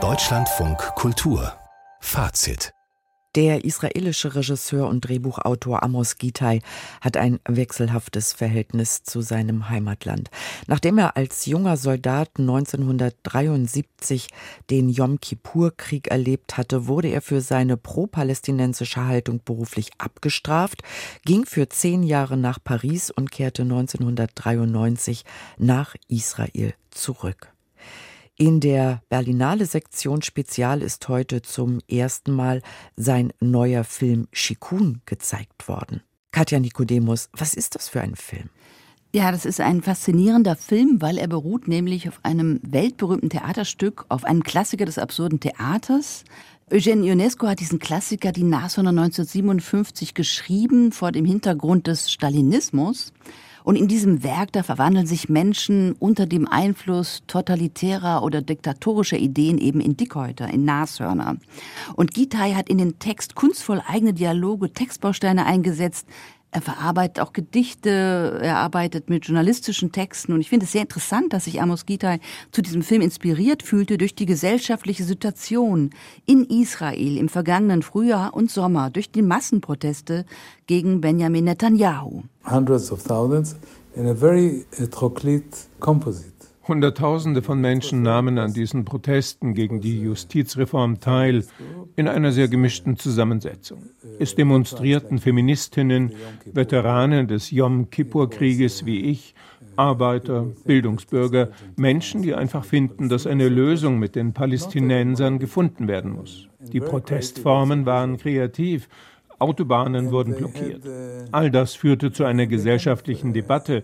Deutschlandfunk Kultur Fazit der israelische Regisseur und Drehbuchautor Amos Gitai hat ein wechselhaftes Verhältnis zu seinem Heimatland. Nachdem er als junger Soldat 1973 den Yom Kippur-Krieg erlebt hatte, wurde er für seine pro-palästinensische Haltung beruflich abgestraft, ging für zehn Jahre nach Paris und kehrte 1993 nach Israel zurück. In der Berlinale Sektion Spezial ist heute zum ersten Mal sein neuer Film Shikun gezeigt worden. Katja Nikodemus, was ist das für ein Film? Ja, das ist ein faszinierender Film, weil er beruht nämlich auf einem weltberühmten Theaterstück, auf einem Klassiker des absurden Theaters. Eugène Ionesco hat diesen Klassiker die Nashörner 1957 geschrieben vor dem Hintergrund des Stalinismus. Und in diesem Werk, da verwandeln sich Menschen unter dem Einfluss totalitärer oder diktatorischer Ideen eben in Dickhäuter, in Nashörner. Und Gitai hat in den Text kunstvoll eigene Dialoge, Textbausteine eingesetzt, er verarbeitet auch Gedichte, er arbeitet mit journalistischen Texten und ich finde es sehr interessant, dass sich Amos Gitai zu diesem Film inspiriert fühlte durch die gesellschaftliche Situation in Israel im vergangenen Frühjahr und Sommer, durch die Massenproteste gegen Benjamin Netanyahu. Hundreds of thousands in a very heteroclite composite. Hunderttausende von Menschen nahmen an diesen Protesten gegen die Justizreform teil, in einer sehr gemischten Zusammensetzung. Es demonstrierten Feministinnen, Veteranen des Yom Kippur-Krieges wie ich, Arbeiter, Bildungsbürger, Menschen, die einfach finden, dass eine Lösung mit den Palästinensern gefunden werden muss. Die Protestformen waren kreativ Autobahnen wurden blockiert. All das führte zu einer gesellschaftlichen Debatte,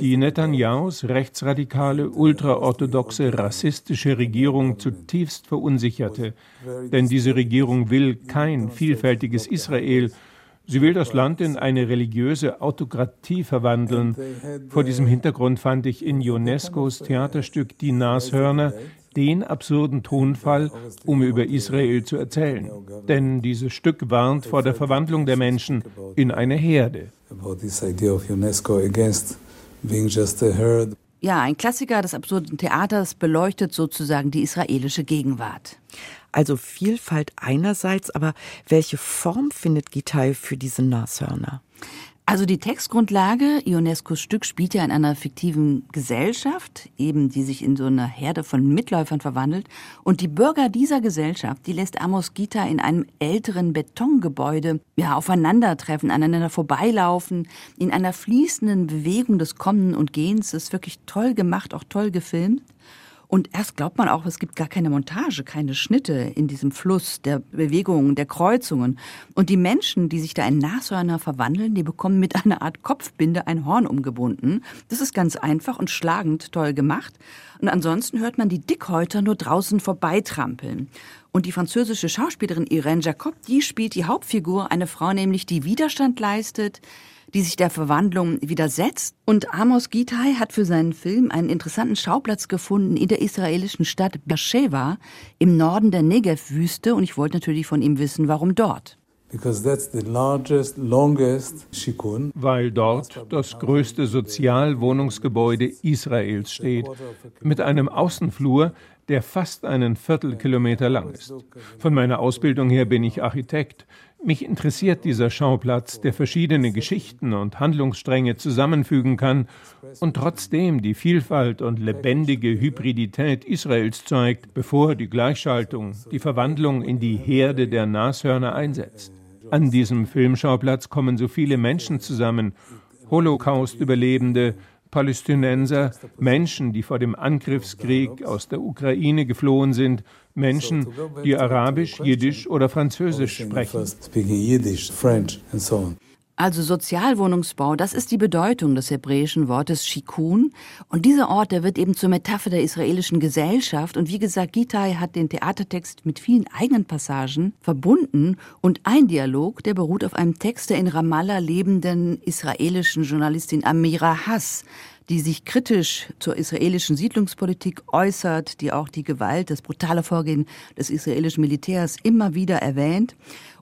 die Netanyahus rechtsradikale, ultraorthodoxe, rassistische Regierung zutiefst verunsicherte. Denn diese Regierung will kein vielfältiges Israel, Sie will das Land in eine religiöse Autokratie verwandeln. Vor diesem Hintergrund fand ich in UNESCOs Theaterstück Die Nashörner den absurden Tonfall, um über Israel zu erzählen. Denn dieses Stück warnt vor der Verwandlung der Menschen in eine Herde. Ja, ein Klassiker des absurden Theaters beleuchtet sozusagen die israelische Gegenwart. Also Vielfalt einerseits, aber welche Form findet Gitai für diese Nashörner? Also die Textgrundlage, Ionescos Stück spielt ja in einer fiktiven Gesellschaft, eben die sich in so eine Herde von Mitläufern verwandelt. Und die Bürger dieser Gesellschaft, die lässt Amos Gita in einem älteren Betongebäude ja aufeinandertreffen, aneinander vorbeilaufen, in einer fließenden Bewegung des Kommen und Gehens. Das ist wirklich toll gemacht, auch toll gefilmt. Und erst glaubt man auch, es gibt gar keine Montage, keine Schnitte in diesem Fluss der Bewegungen, der Kreuzungen. Und die Menschen, die sich da in Nashörner verwandeln, die bekommen mit einer Art Kopfbinde ein Horn umgebunden. Das ist ganz einfach und schlagend toll gemacht. Und ansonsten hört man die Dickhäuter nur draußen vorbeitrampeln. Und die französische Schauspielerin Irene Jacob, die spielt die Hauptfigur, eine Frau nämlich, die Widerstand leistet, die sich der Verwandlung widersetzt. Und Amos Gitai hat für seinen Film einen interessanten Schauplatz gefunden in der israelischen Stadt Beersheba im Norden der Negev-Wüste. Und ich wollte natürlich von ihm wissen, warum dort. Largest, Weil dort das größte Sozialwohnungsgebäude Israels steht, mit einem Außenflur, der fast einen Viertelkilometer lang ist. Von meiner Ausbildung her bin ich Architekt. Mich interessiert dieser Schauplatz, der verschiedene Geschichten und Handlungsstränge zusammenfügen kann und trotzdem die Vielfalt und lebendige Hybridität Israels zeigt, bevor die Gleichschaltung, die Verwandlung in die Herde der Nashörner einsetzt. An diesem Filmschauplatz kommen so viele Menschen zusammen, Holocaust-Überlebende, Palästinenser, Menschen, die vor dem Angriffskrieg aus der Ukraine geflohen sind, Menschen, die Arabisch, Jiddisch oder Französisch sprechen. Also Sozialwohnungsbau, das ist die Bedeutung des hebräischen Wortes Shikun. Und dieser Ort, der wird eben zur Metapher der israelischen Gesellschaft. Und wie gesagt, Gitai hat den Theatertext mit vielen eigenen Passagen verbunden. Und ein Dialog, der beruht auf einem Text der in Ramallah lebenden israelischen Journalistin Amira Hass die sich kritisch zur israelischen Siedlungspolitik äußert, die auch die Gewalt, das brutale Vorgehen des israelischen Militärs immer wieder erwähnt.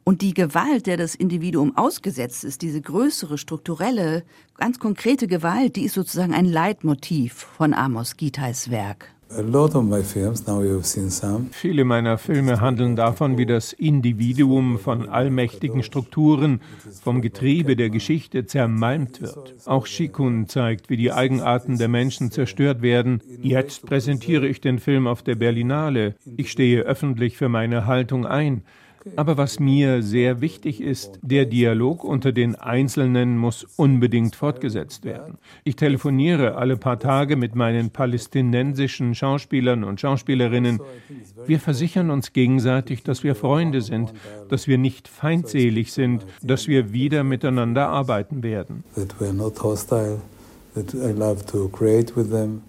Und die Gewalt, der das Individuum ausgesetzt ist, diese größere, strukturelle, ganz konkrete Gewalt, die ist sozusagen ein Leitmotiv von Amos Gitais Werk. Viele meiner Filme handeln davon, wie das Individuum von allmächtigen Strukturen, vom Getriebe der Geschichte zermalmt wird. Auch Shikun zeigt, wie die Eigenarten der Menschen zerstört werden. Jetzt präsentiere ich den Film auf der Berlinale. Ich stehe öffentlich für meine Haltung ein. Aber was mir sehr wichtig ist, der Dialog unter den Einzelnen muss unbedingt fortgesetzt werden. Ich telefoniere alle paar Tage mit meinen palästinensischen Schauspielern und Schauspielerinnen. Wir versichern uns gegenseitig, dass wir Freunde sind, dass wir nicht feindselig sind, dass wir wieder miteinander arbeiten werden. That we're not hostile, that I love to create with them.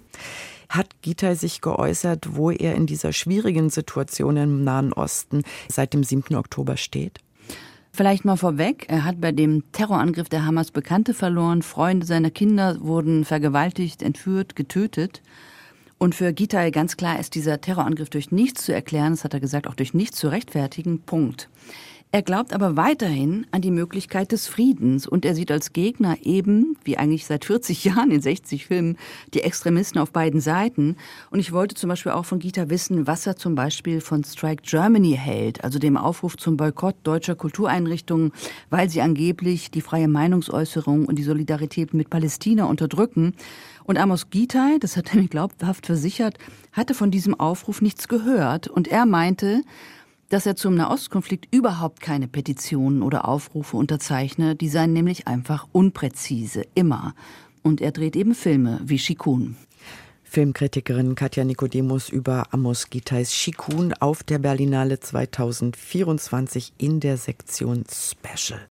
Hat Gitai sich geäußert, wo er in dieser schwierigen Situation im Nahen Osten seit dem 7. Oktober steht? Vielleicht mal vorweg, er hat bei dem Terrorangriff der Hamas Bekannte verloren, Freunde seiner Kinder wurden vergewaltigt, entführt, getötet. Und für Gitai ganz klar ist dieser Terrorangriff durch nichts zu erklären, das hat er gesagt, auch durch nichts zu rechtfertigen. Punkt. Er glaubt aber weiterhin an die Möglichkeit des Friedens und er sieht als Gegner eben, wie eigentlich seit 40 Jahren in 60 Filmen, die Extremisten auf beiden Seiten. Und ich wollte zum Beispiel auch von Gita wissen, was er zum Beispiel von Strike Germany hält, also dem Aufruf zum Boykott deutscher Kultureinrichtungen, weil sie angeblich die freie Meinungsäußerung und die Solidarität mit Palästina unterdrücken. Und Amos Gitai, das hat er mir glaubhaft versichert, hatte von diesem Aufruf nichts gehört und er meinte, dass er zum Nahostkonflikt überhaupt keine Petitionen oder Aufrufe unterzeichne, die seien nämlich einfach unpräzise, immer. Und er dreht eben Filme wie Shikun. Filmkritikerin Katja Nikodemus über Amos Gitais Shikun auf der Berlinale 2024 in der Sektion Special.